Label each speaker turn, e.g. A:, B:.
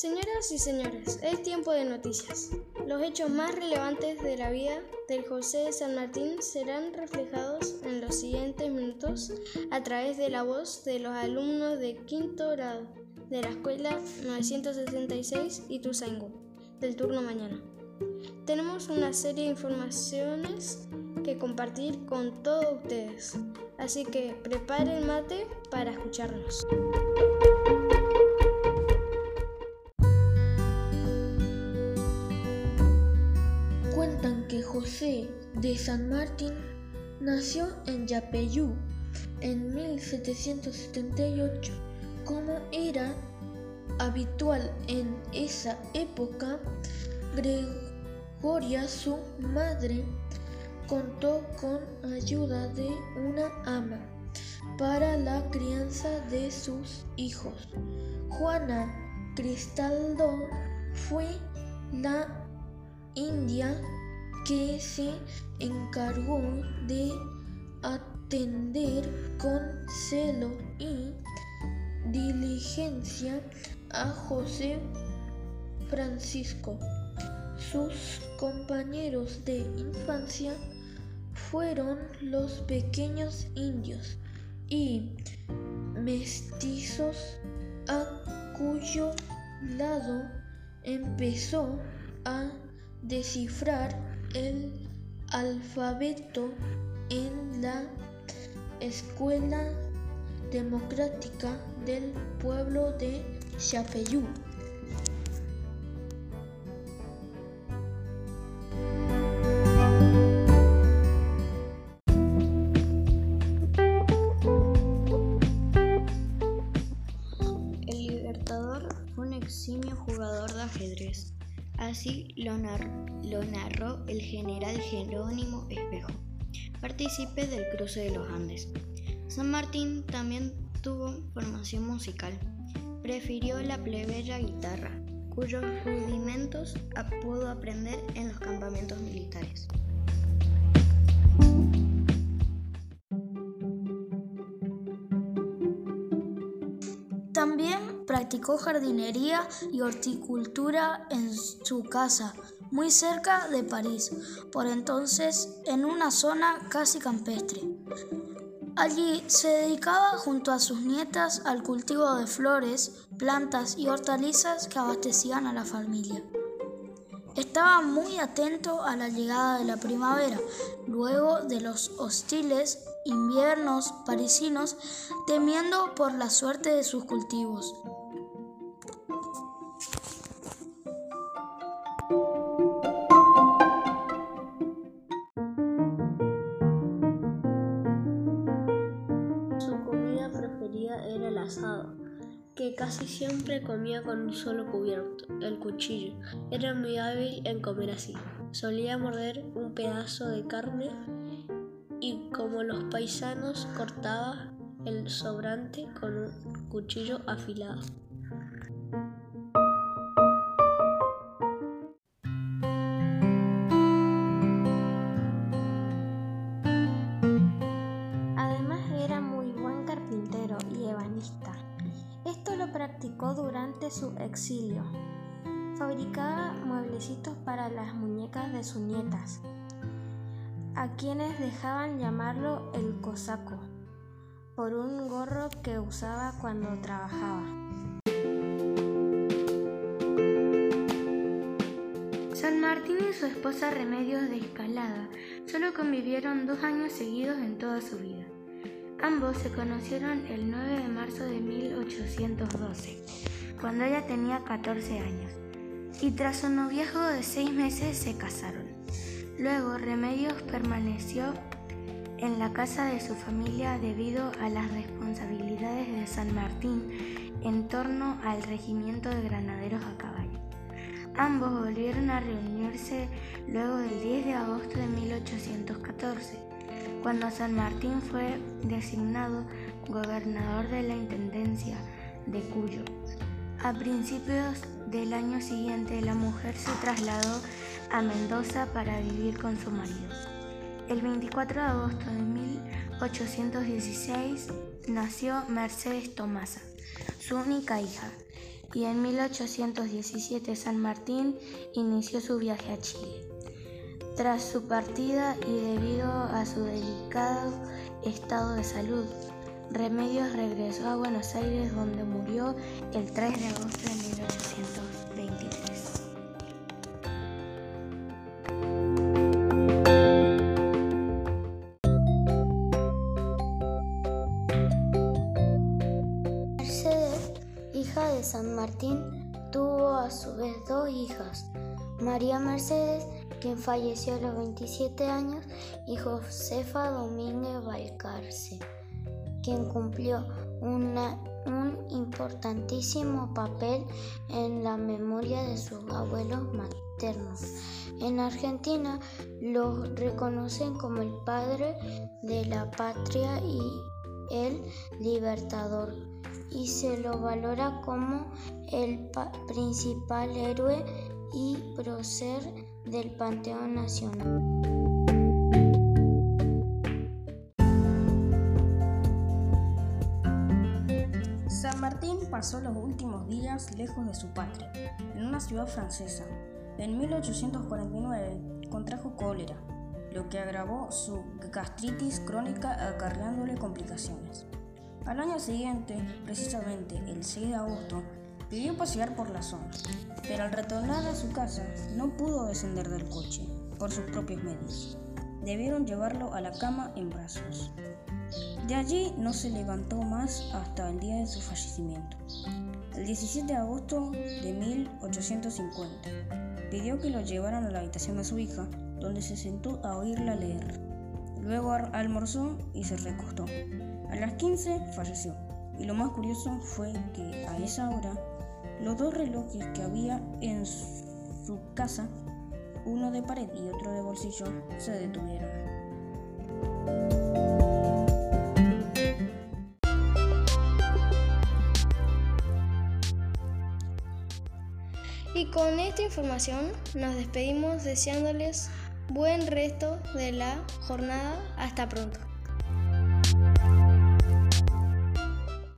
A: Señoras y señores, es tiempo de noticias. Los hechos más relevantes de la vida del José de San Martín serán reflejados en los siguientes minutos a través de la voz de los alumnos de quinto grado de la escuela 966 Ituzaingó del turno mañana. Tenemos una serie de informaciones que compartir con todos ustedes, así que preparen mate para escucharnos.
B: De San Martín nació en Yapeyú en 1778. Como era habitual en esa época, Gregoria, su madre, contó con ayuda de una ama para la crianza de sus hijos. Juana Cristaldo fue la india que se encargó de atender con celo y diligencia a José Francisco. Sus compañeros de infancia fueron los pequeños indios y mestizos a cuyo lado empezó a descifrar el alfabeto en la Escuela Democrática del Pueblo de Chapeyú.
C: El Libertador fue un eximio jugador de ajedrez. Así lo, narró el general Jerónimo Espejo, partícipe del cruce de los Andes. San Martín también tuvo formación musical. Prefirió la plebeya guitarra, cuyos rudimentos pudo aprender en los campamentos militares.
D: Practicó jardinería y horticultura en su casa, muy cerca de París, por entonces en una zona casi campestre. Allí se dedicaba junto a sus nietas al cultivo de flores, plantas y hortalizas que abastecían a la familia. Estaba muy atento a la llegada de la primavera, luego de los hostiles inviernos parisinos, temiendo por la suerte de sus cultivos.
E: El asado que casi siempre comía con un solo cubierto, el cuchillo. Era muy hábil en comer así. Solía morder un pedazo de carne y como los paisanos cortaba el sobrante con un cuchillo afilado.
F: Practicó durante su exilio. Fabricaba mueblecitos para las muñecas de sus nietas, a quienes dejaban llamarlo el cosaco, por un gorro que usaba cuando trabajaba.
G: San Martín y su esposa Remedios de Escalada solo convivieron dos años seguidos en toda su vida. Ambos se conocieron el 9 de marzo de 1812, cuando ella tenía 14 años, y tras un noviazgo de seis meses se casaron. Luego Remedios permaneció en la casa de su familia debido a las responsabilidades de San Martín en torno al regimiento de granaderos a caballo. Ambos volvieron a reunirse luego del 10 de agosto de 1814, cuando San Martín fue designado gobernador de la Intendencia de Cuyo. A principios del año siguiente, la mujer se trasladó a Mendoza para vivir con su marido. El 24 de agosto de 1816 nació Mercedes Tomasa, su única hija. y en 1817 San Martín inició su viaje a Chile. Tras su partida y debido a su delicado estado de salud, Remedios regresó a Buenos Aires donde murió el 3 de agosto de 1823.
C: Mercedes, hija de San Martín, tuvo a su vez dos hijas, María Mercedes, quien falleció a los 27 años, y Josefa Domínguez Valcarce quien cumplió un importantísimo papel en la memoria de sus abuelos maternos. En Argentina lo reconocen como el padre de la patria y el libertador y se lo valora como el principal héroe y prócer del Panteón Nacional.
H: pasó los últimos días lejos de su patria, en una ciudad francesa. En 1849 contrajo cólera, lo que agravó su gastritis crónica acarreándole complicaciones. Al año siguiente, precisamente el 6 de agosto, pidió pasear por la zona, pero al retornar a su casa no pudo descender del coche por sus propios medios. Debieron llevarlo a la cama en brazos. De allí no se levantó más hasta el día de su fallecimiento. El 17 de agosto de 1850 pidió que lo llevaran a la habitación de su hija, donde se sentó a oírla leer. Luego almorzó y se recostó. A las 15 falleció. Y lo más curioso fue que a esa hora los dos relojes que había en su casa, uno de pared y otro de bolsillo, se detuvieron.
A: Y con esta información nos despedimos deseándoles buen resto de la jornada. Hasta pronto.